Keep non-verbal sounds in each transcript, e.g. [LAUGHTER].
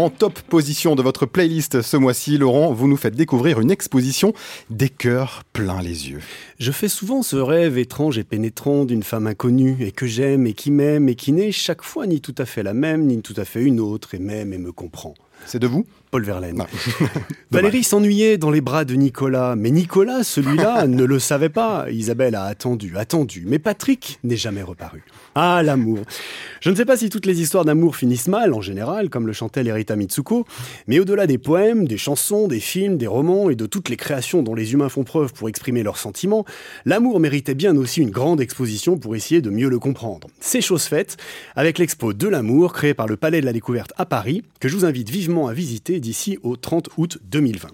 En top position de votre playlist ce mois-ci, Laurent, vous nous faites découvrir une exposition des cœurs plein les yeux. Je fais souvent ce rêve étrange et pénétrant d'une femme inconnue et que j'aime et qui m'aime et qui n'est chaque fois ni tout à fait la même ni tout à fait une autre et m'aime et me comprend. C'est de vous Paul Verlaine. [LAUGHS] Valérie s'ennuyait dans les bras de Nicolas, mais Nicolas, celui-là, [LAUGHS] ne le savait pas. Isabelle a attendu, attendu, mais Patrick n'est jamais reparu. Ah, l'amour. Je ne sais pas si toutes les histoires d'amour finissent mal, en général, comme le chantait Lerita Mitsuko, mais au-delà des poèmes, des chansons, des films, des romans et de toutes les créations dont les humains font preuve pour exprimer leurs sentiments, l'amour méritait bien aussi une grande exposition pour essayer de mieux le comprendre. C'est chose faite avec l'expo de l'amour créée par le Palais de la Découverte à Paris, que je vous invite vivement à visiter d'ici au 30 août 2020.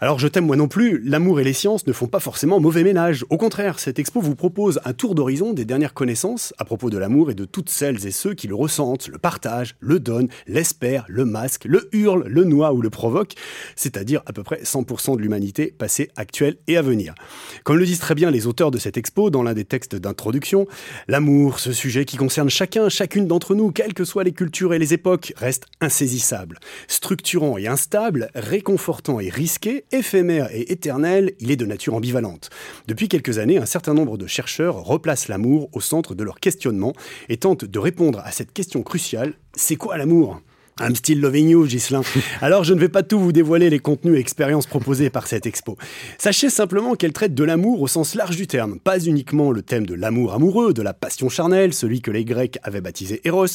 Alors je t'aime moi non plus, l'amour et les sciences ne font pas forcément mauvais ménage. Au contraire, cette expo vous propose un tour d'horizon des dernières connaissances à propos de l'amour et de toutes celles et ceux qui le ressentent, le partagent, le donnent, l'espèrent, le masquent, le hurlent, le noient ou le provoquent, c'est-à-dire à peu près 100% de l'humanité passée, actuelle et à venir. Comme le disent très bien les auteurs de cette expo dans l'un des textes d'introduction, l'amour, ce sujet qui concerne chacun, chacune d'entre nous, quelles que soient les cultures et les époques, reste insaisissable, structurant et instable, réconfortant et risqué, éphémère et éternel, il est de nature ambivalente. Depuis quelques années, un certain nombre de chercheurs replacent l'amour au centre de leur questionnement et tentent de répondre à cette question cruciale, c'est quoi l'amour? I'm still loving you, Gislin. [LAUGHS] Alors, je ne vais pas tout vous dévoiler les contenus et expériences proposés par cette expo. Sachez simplement qu'elle traite de l'amour au sens large du terme, pas uniquement le thème de l'amour amoureux, de la passion charnelle, celui que les Grecs avaient baptisé Eros,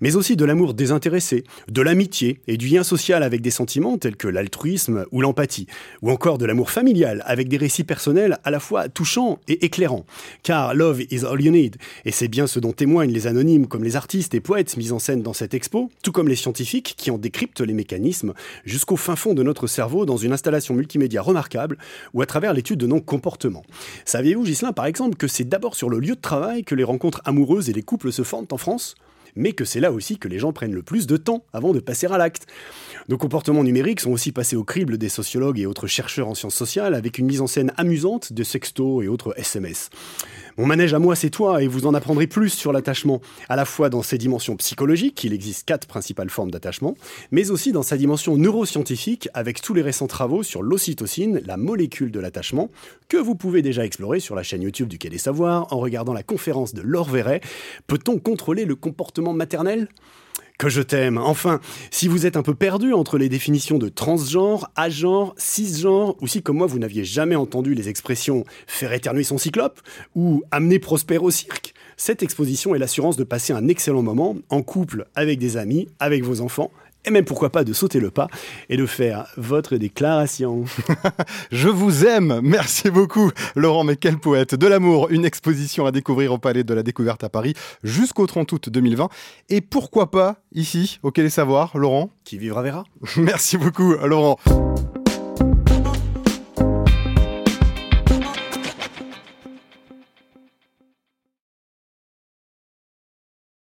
mais aussi de l'amour désintéressé, de l'amitié et du lien social avec des sentiments tels que l'altruisme ou l'empathie, ou encore de l'amour familial avec des récits personnels à la fois touchants et éclairants. Car love is all you need, et c'est bien ce dont témoignent les anonymes comme les artistes et poètes mis en scène dans cette expo, tout comme les scientifiques qui en décryptent les mécanismes jusqu'au fin fond de notre cerveau dans une installation multimédia remarquable ou à travers l'étude de nos comportements. Saviez-vous, Gislain, par exemple, que c'est d'abord sur le lieu de travail que les rencontres amoureuses et les couples se forment en France? Mais que c'est là aussi que les gens prennent le plus de temps avant de passer à l'acte. Nos comportements numériques sont aussi passés au crible des sociologues et autres chercheurs en sciences sociales avec une mise en scène amusante de sextos et autres SMS. Mon manège à moi, c'est toi, et vous en apprendrez plus sur l'attachement, à la fois dans ses dimensions psychologiques, il existe quatre principales formes d'attachement, mais aussi dans sa dimension neuroscientifique, avec tous les récents travaux sur l'ocytocine, la molécule de l'attachement, que vous pouvez déjà explorer sur la chaîne YouTube du Quai des Savoirs en regardant la conférence de Laure Verret. Peut-on contrôler le comportement maternel? Que je t'aime. Enfin, si vous êtes un peu perdu entre les définitions de transgenre, agenre, cisgenre, ou si comme moi vous n'aviez jamais entendu les expressions faire éternuer son cyclope ou amener Prosper au cirque, cette exposition est l'assurance de passer un excellent moment en couple avec des amis, avec vos enfants et même pourquoi pas de sauter le pas et de faire votre déclaration. [LAUGHS] Je vous aime, merci beaucoup Laurent, mais quel poète de l'amour, une exposition à découvrir au Palais de la Découverte à Paris jusqu'au 30 août 2020 et pourquoi pas ici au Quai des Savoirs, Laurent? Qui vivra verra. [LAUGHS] Merci beaucoup Laurent.